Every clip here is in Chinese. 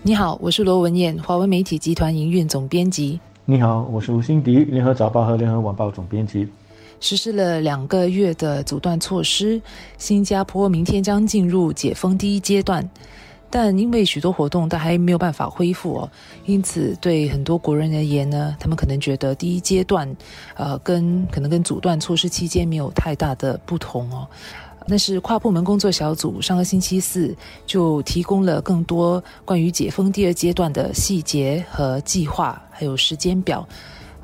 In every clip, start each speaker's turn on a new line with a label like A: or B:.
A: 你好，我是罗文燕，华文媒体集团营运总编辑。
B: 你好，我是吴欣迪，联合早报和联合晚报总编辑。
A: 实施了两个月的阻断措施，新加坡明天将进入解封第一阶段。但因为许多活动都还没有办法恢复哦，因此对很多国人而言呢，他们可能觉得第一阶段，呃，跟可能跟阻断措施期间没有太大的不同哦。那是跨部门工作小组上个星期四就提供了更多关于解封第二阶段的细节和计划，还有时间表。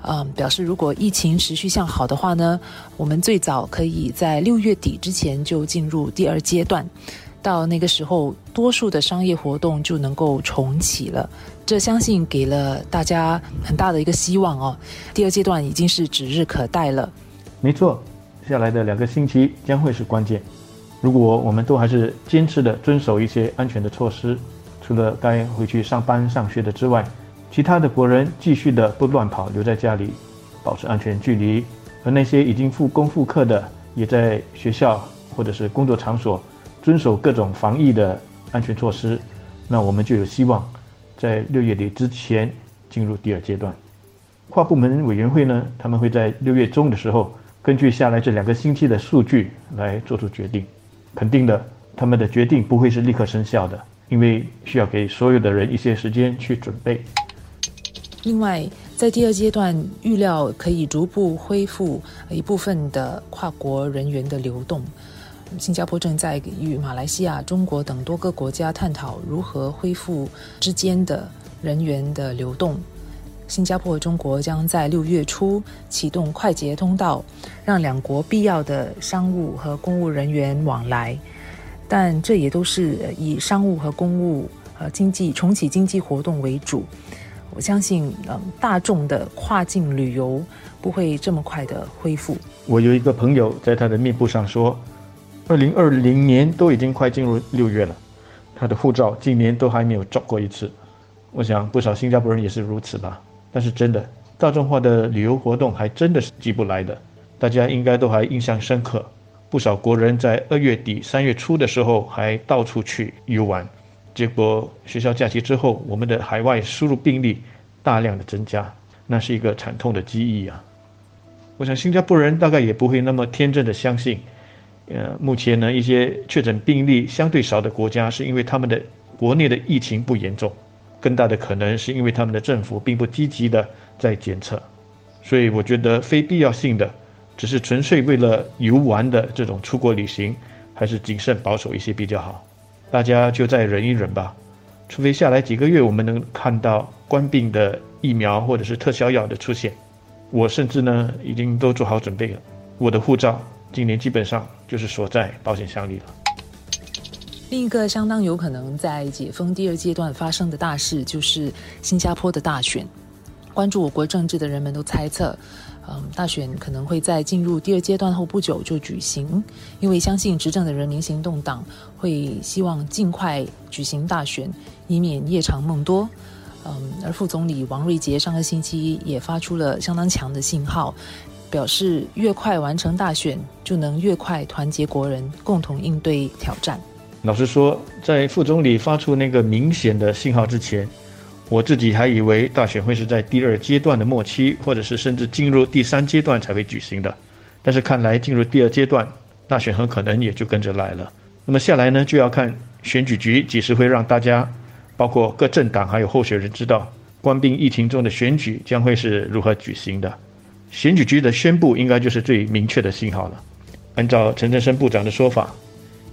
A: 嗯，表示如果疫情持续向好的话呢，我们最早可以在六月底之前就进入第二阶段。到那个时候，多数的商业活动就能够重启了，这相信给了大家很大的一个希望哦。第二阶段已经是指日可待了。
B: 没错，下来的两个星期将会是关键。如果我们都还是坚持的遵守一些安全的措施，除了该回去上班上学的之外，其他的国人继续的不乱跑，留在家里，保持安全距离，而那些已经复工复课的，也在学校或者是工作场所。遵守各种防疫的安全措施，那我们就有希望在六月底之前进入第二阶段。跨部门委员会呢，他们会在六月中的时候，根据下来这两个星期的数据来做出决定。肯定的，他们的决定不会是立刻生效的，因为需要给所有的人一些时间去准备。
A: 另外，在第二阶段，预料可以逐步恢复一部分的跨国人员的流动。新加坡正在与马来西亚、中国等多个国家探讨如何恢复之间的人员的流动。新加坡和中国将在六月初启动快捷通道，让两国必要的商务和公务人员往来。但这也都是以商务和公务呃经济重启经济活动为主。我相信，嗯，大众的跨境旅游不会这么快的恢复。
B: 我有一个朋友在他的面部上说。二零二零年都已经快进入六月了，他的护照今年都还没有照过一次。我想不少新加坡人也是如此吧。但是真的，大众化的旅游活动还真的是急不来的。大家应该都还印象深刻，不少国人在二月底三月初的时候还到处去游玩，结果学校假期之后，我们的海外输入病例大量的增加，那是一个惨痛的记忆啊。我想新加坡人大概也不会那么天真的相信。呃，目前呢，一些确诊病例相对少的国家，是因为他们的国内的疫情不严重，更大的可能是因为他们的政府并不积极的在检测，所以我觉得非必要性的，只是纯粹为了游玩的这种出国旅行，还是谨慎保守一些比较好。大家就再忍一忍吧，除非下来几个月我们能看到官病的疫苗或者是特效药的出现，我甚至呢已经都做好准备了，我的护照。今年基本上就是锁在保险箱里了。
A: 另一个相当有可能在解封第二阶段发生的大事，就是新加坡的大选。关注我国政治的人们都猜测，嗯，大选可能会在进入第二阶段后不久就举行，因为相信执政的人民行动党会希望尽快举行大选，以免夜长梦多。嗯，而副总理王瑞杰上个星期也发出了相当强的信号。表示越快完成大选，就能越快团结国人，共同应对挑战。
B: 老实说，在副总理发出那个明显的信号之前，我自己还以为大选会是在第二阶段的末期，或者是甚至进入第三阶段才会举行的。但是看来进入第二阶段，大选很可能也就跟着来了。那么下来呢，就要看选举局几时会让大家，包括各政党还有候选人知道，官兵疫情中的选举将会是如何举行的。选举局的宣布应该就是最明确的信号了。按照陈振生部长的说法，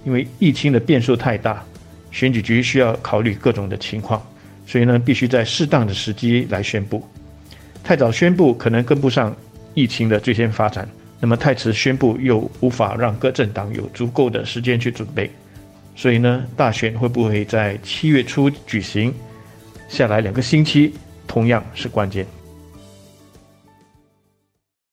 B: 因为疫情的变数太大，选举局需要考虑各种的情况，所以呢，必须在适当的时机来宣布。太早宣布可能跟不上疫情的最先发展，那么太迟宣布又无法让各政党有足够的时间去准备。所以呢，大选会不会在七月初举行？下来两个星期同样是关键。